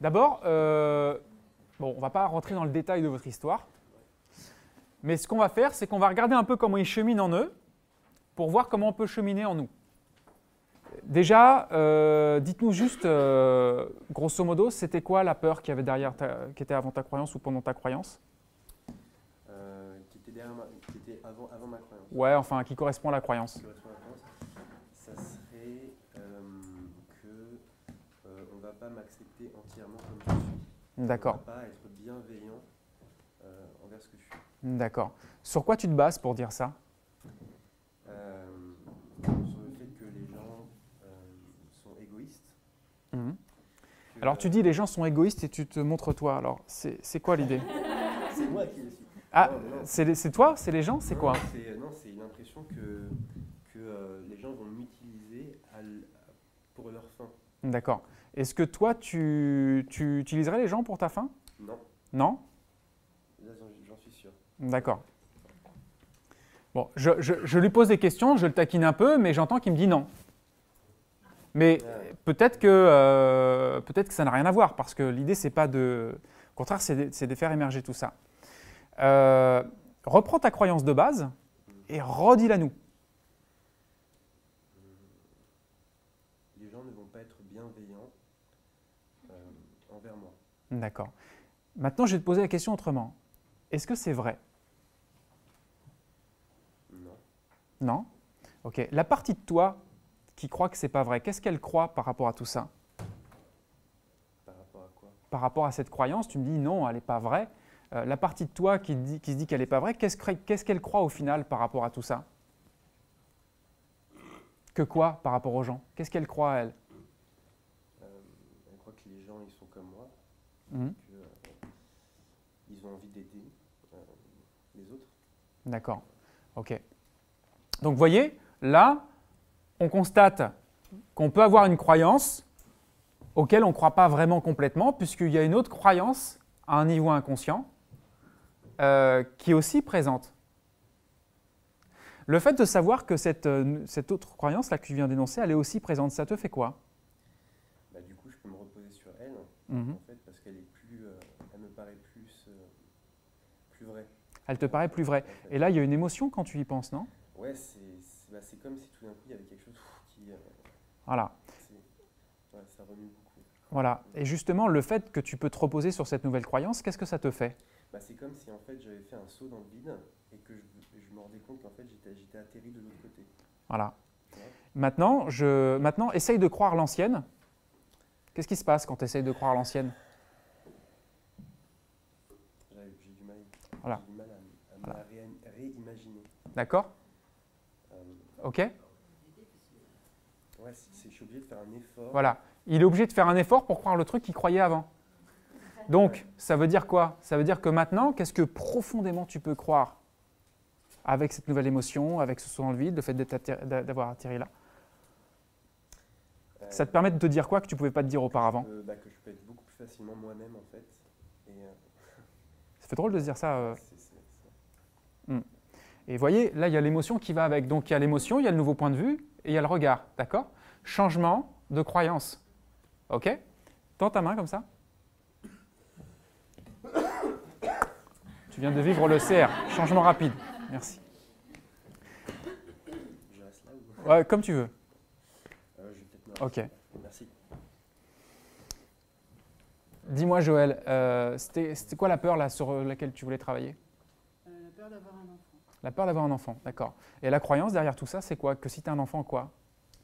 D'abord, euh, bon, on ne va pas rentrer dans le détail de votre histoire, mais ce qu'on va faire, c'est qu'on va regarder un peu comment ils cheminent en eux, pour voir comment on peut cheminer en nous. Déjà, euh, dites-nous juste, euh, grosso modo, c'était quoi la peur qui avait derrière, qui était avant ta croyance ou pendant ta croyance? Qui était, derrière ma, qui était avant, avant, ma croyance. Ouais, enfin, qui correspond à la croyance. Qui correspond à la croyance. Ça serait euh, que on ne va pas m'accepter entièrement comme je suis. D'accord. On ne pas être bienveillant envers ce que je suis. D'accord. Sur quoi tu te bases pour dire ça? Mhm. Alors tu dis les gens sont égoïstes et tu te montres toi. Alors c'est quoi l'idée? C'est moi qui le suis. Ah, c'est toi C'est les gens C'est quoi? Non, c'est l'impression que, que euh, les gens vont m'utiliser pour leur fin. D'accord. Est-ce que toi, tu, tu, utiliserais les gens pour ta fin Non. Non? J'en suis sûr. D'accord. Bon, je, je, je, lui pose des questions, je le taquine un peu, mais j'entends qu'il me dit non. Mais peut-être que, euh, peut que ça n'a rien à voir, parce que l'idée, c'est pas de. Au contraire, c'est de, de, faire émerger tout ça. Euh, reprends ta croyance de base et redis-la nous. Les gens ne vont pas être bienveillants euh, envers moi. D'accord. Maintenant, je vais te poser la question autrement. Est-ce que c'est vrai? Non. Non? Ok. La partie de toi qui croit que c'est pas vrai. Qu'est-ce qu'elle croit par rapport à tout ça? Par rapport à quoi? Par rapport à cette croyance, tu me dis non, elle n'est pas vraie. Euh, la partie de toi qui, dit, qui se dit qu'elle n'est pas vraie, qu'est-ce qu'elle croit au final par rapport à tout ça? Que quoi par rapport aux gens? Qu'est-ce qu'elle croit elle? Euh, Elle croit que les gens ils sont comme moi, mmh. qu'ils ont envie d'aider euh, les autres. D'accord. Ok. Donc, voyez, là, on constate qu'on peut avoir une croyance auquel on ne croit pas vraiment complètement, puisqu'il y a une autre croyance à un niveau inconscient euh, qui est aussi présente. Le fait de savoir que cette, euh, cette autre croyance là que tu viens d'énoncer, elle est aussi présente, ça te fait quoi? Bah, Du coup, je peux me reposer sur elle, mhm fait, parce qu'elle est plus, euh, elle me paraît plus, plus vraie. Elle te paraît plus vraie. Et là, il y a une émotion quand tu y penses, non? Ouais, c'est bah, comme si tout d'un coup il y avait quelque chose qui. Euh, voilà. ça remue beaucoup. Voilà. Et justement, le fait que tu peux te reposer sur cette nouvelle croyance, qu'est-ce que ça te fait? Bah, C'est comme si en fait j'avais fait un saut dans le vide et que je, je me rendais compte qu'en fait j'étais atterri de l'autre côté. Voilà. Maintenant, je, maintenant, essaye de croire l'ancienne. Qu'est-ce qui se passe quand tu essayes de croire l'ancienne? Voilà. du mal à, à réimaginer. D'accord Ok Ouais, je suis obligé de faire un effort. Voilà. Il est obligé de faire un effort pour croire le truc qu'il croyait avant. Donc, ça veut dire quoi? Ça veut dire que maintenant, qu'est-ce que profondément tu peux croire avec cette nouvelle émotion, avec ce saut dans le vide, le fait d'avoir atterri là? Euh, Ça te permet de te dire quoi que tu ne pouvais pas te dire auparavant? bah, Que je peux être beaucoup plus facilement moi-même en fait. Et, euh, fait drôle de se dire ça. Euh... Hmm. Et vous voyez, là, il y a l'émotion qui va avec. Donc, il y a l'émotion, il y a le nouveau point de vue et il y a le regard. D'accord? Changement de croyance. OK? Tends ta main comme ça. Tu viens de vivre le CR. Changement rapide. Merci. Je reste là ou... Ouais, comme tu veux. Euh, ok. Merci. Dis-moi, Joël, euh, c'était quoi la peur là, sur laquelle tu voulais travailler? Euh, La peur d'avoir un enfant. La peur d'avoir un enfant, d'accord. Et la croyance derrière tout ça, c'est quoi? Que si tu as un enfant, quoi?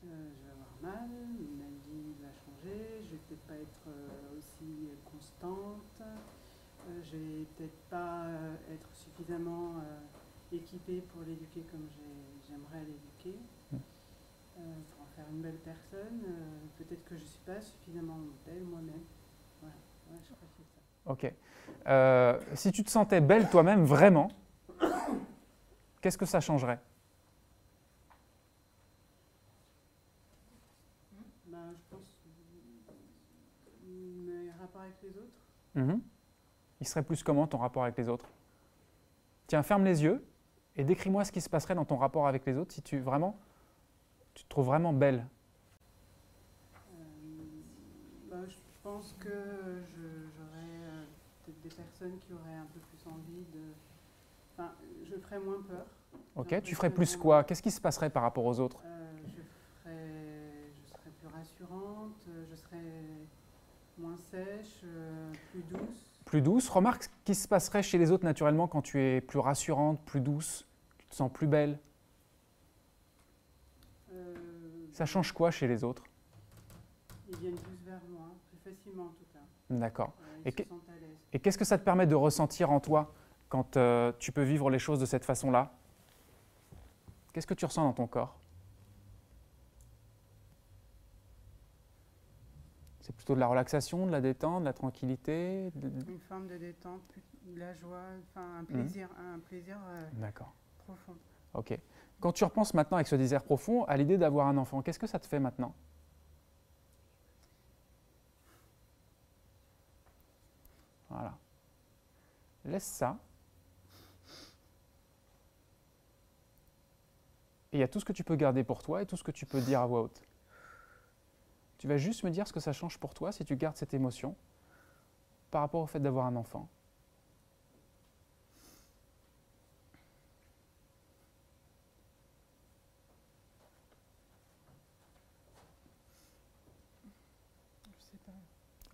Euh, Je vais avoir mal, ma vie va changer, je vais peut-être pas être aussi constante, je vais peut-être pas être suffisamment équipée pour l'éduquer comme j'aimerais l'éduquer, hmm. pour en faire une belle personne. peut-être que je ne suis pas suffisamment belle moi-même. Voilà, Ok. si tu te sentais belle toi-même, vraiment, qu'est-ce que ça changerait? Ben, Je pense mes rapports avec les autres. Mhm. Il serait plus comment ton rapport avec les autres? Tiens, ferme les yeux et décris-moi ce qui se passerait dans ton rapport avec les autres si tu vraiment tu te trouves vraiment belle. Euh, ben, je pense que je- j'aurais euh, peut-être des personnes qui auraient un peu plus envie de. Enfin, je ferais moins peur. Ok, tu ferais plus quoi? Qu'est-ce qui se passerait par rapport aux autres? Euh, je, ferais, je serais plus rassurante, euh, je serais moins sèche, euh, plus douce. Plus douce? Remarque ce qui se passerait chez les autres naturellement quand tu es plus rassurante, plus douce, tu te sens plus belle? Euh, Ça change quoi chez les autres? Ils viennent plus facilement en tout cas. D'accord. Euh, Et qu'est-ce que ça te permet de ressentir en toi quand euh, tu peux vivre les choses de cette façon-là? Qu'est-ce que tu ressens dans ton corps? C'est plutôt de la relaxation, de la détente, de la tranquillité de- Une forme de détente, de la joie, enfin un plaisir, un plaisir euh, D'accord. profond. Ok. Quand tu repenses maintenant avec ce désir profond à l'idée d'avoir un enfant, qu'est-ce que ça te fait maintenant? Voilà. Laisse ça. Et il y a tout ce que tu peux garder pour toi et tout ce que tu peux dire à voix haute. Tu vas juste me dire ce que ça change pour toi si tu gardes cette émotion par rapport au fait d'avoir un enfant.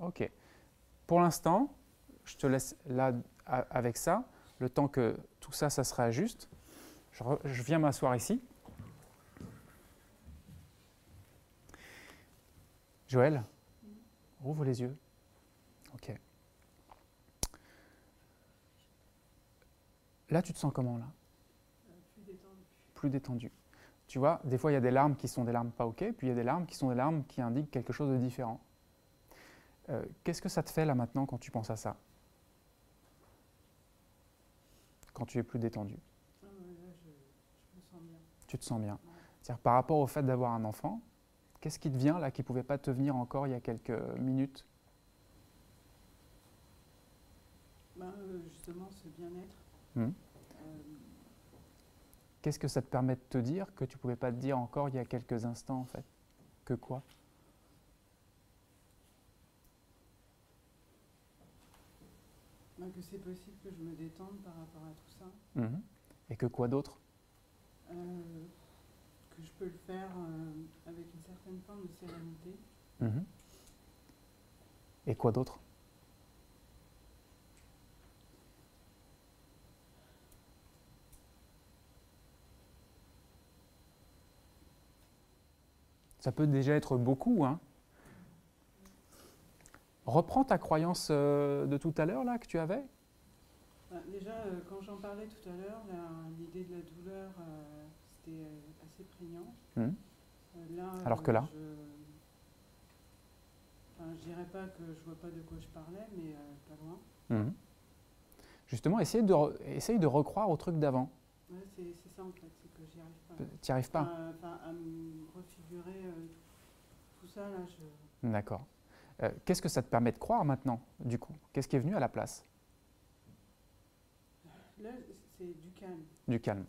Ok. Pour l'instant, je te laisse là avec ça, le temps que tout ça, ça se réajuste. Je, viens m'asseoir ici. Joël, ouvre les yeux. Ok. Là, tu te sens comment là? Plus détendu. Plus détendu. Tu vois, des fois, il y a des larmes qui sont des larmes pas ok, puis il y a des larmes qui sont des larmes qui indiquent quelque chose de différent. Euh, Qu'est-ce que ça te fait là maintenant quand tu penses à ça? Quand tu es plus détendu Ah, ouais, là, je, je me sens bien. Tu te sens bien par rapport au fait d'avoir un enfant, qu'est-ce qui te vient là qui ne pouvait pas te venir encore il y a quelques minutes? Ben, euh, justement, ce bien-être. Mhm. euh, Qu'est-ce que ça te permet de te dire que tu ne pouvais pas te dire encore il y a quelques instants en fait? Que quoi? Ben, que c'est possible que je me détende par rapport à Mhm. Et que quoi d'autre Euh, que je peux le faire euh, avec une certaine forme de sérénité. Mhm. Et quoi d'autre Ça peut déjà être beaucoup. Hein. Reprends ta croyance euh, de tout à l'heure là que tu avais. Ben, déjà, euh, quand j'en parlais tout à l'heure, l'idée de la douleur, euh, c'était euh, assez prégnant. Euh, là, Alors que là je... Je dirais pas que je vois pas de quoi je parlais, mais pas loin. Mhm. Justement, essaye de, re- essaye de recroire au truc d'avant. Ouais, c'est ça en fait, c'est que j'y arrive pas. Tu n'y arrives pas Enfin, enfin, à me refigurer euh, tout ça, là, je... D'accord. Euh, Qu'est-ce que ça te permet de croire maintenant, du coup? Qu'est-ce qui est venu à la place? Là, c'est du calme. Du calme.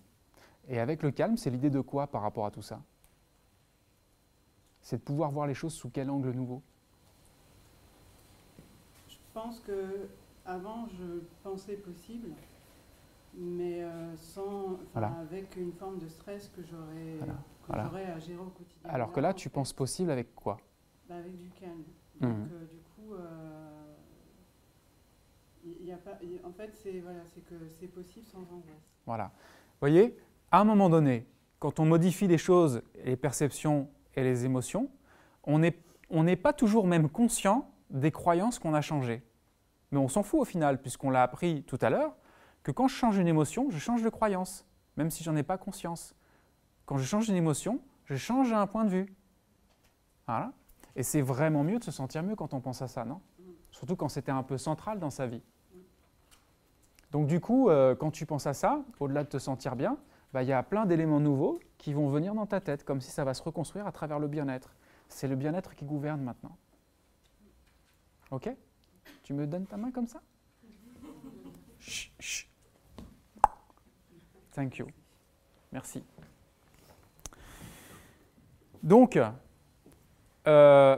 Et avec le calme, c'est l'idée de quoi par rapport à tout ça? C'est de pouvoir voir les choses sous quel angle nouveau? Je pense que avant je pensais possible, mais euh, sans, Voilà. avec une forme de stress que j'aurais Voilà. Voilà. à gérer au quotidien. Alors que là, tu penses possible avec quoi? Bah, avec du calme. Donc Mhm. euh, du coup, euh, y a pas, il- en fait, c'est voilà, que c'est possible sans angoisse. Voilà. Vous voyez, à un moment donné, quand on modifie les choses, les perceptions et les émotions, on n'est on n'est pas toujours même conscient des croyances qu'on a changées. Mais on s'en fout au final, puisqu'on l'a appris tout à l'heure, que quand je change une émotion, je change de croyance, même si j'en ai pas conscience. Quand je change une émotion, je change un point de vue. Voilà. Et c'est vraiment mieux de se sentir mieux quand on pense à ça, non? Surtout quand c'était un peu central dans sa vie. Donc du coup, euh, quand tu penses à ça, au-delà de te sentir bien, bah, il y a plein d'éléments nouveaux qui vont venir dans ta tête, comme si ça va se reconstruire à travers le bien-être. C'est le bien-être qui gouverne maintenant. Ok? Tu me donnes ta main comme ça? Chut, chut. Thank you. Merci. Donc, euh,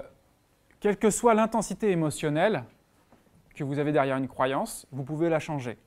quelle que soit l'intensité émotionnelle que vous avez derrière une croyance, vous pouvez la changer.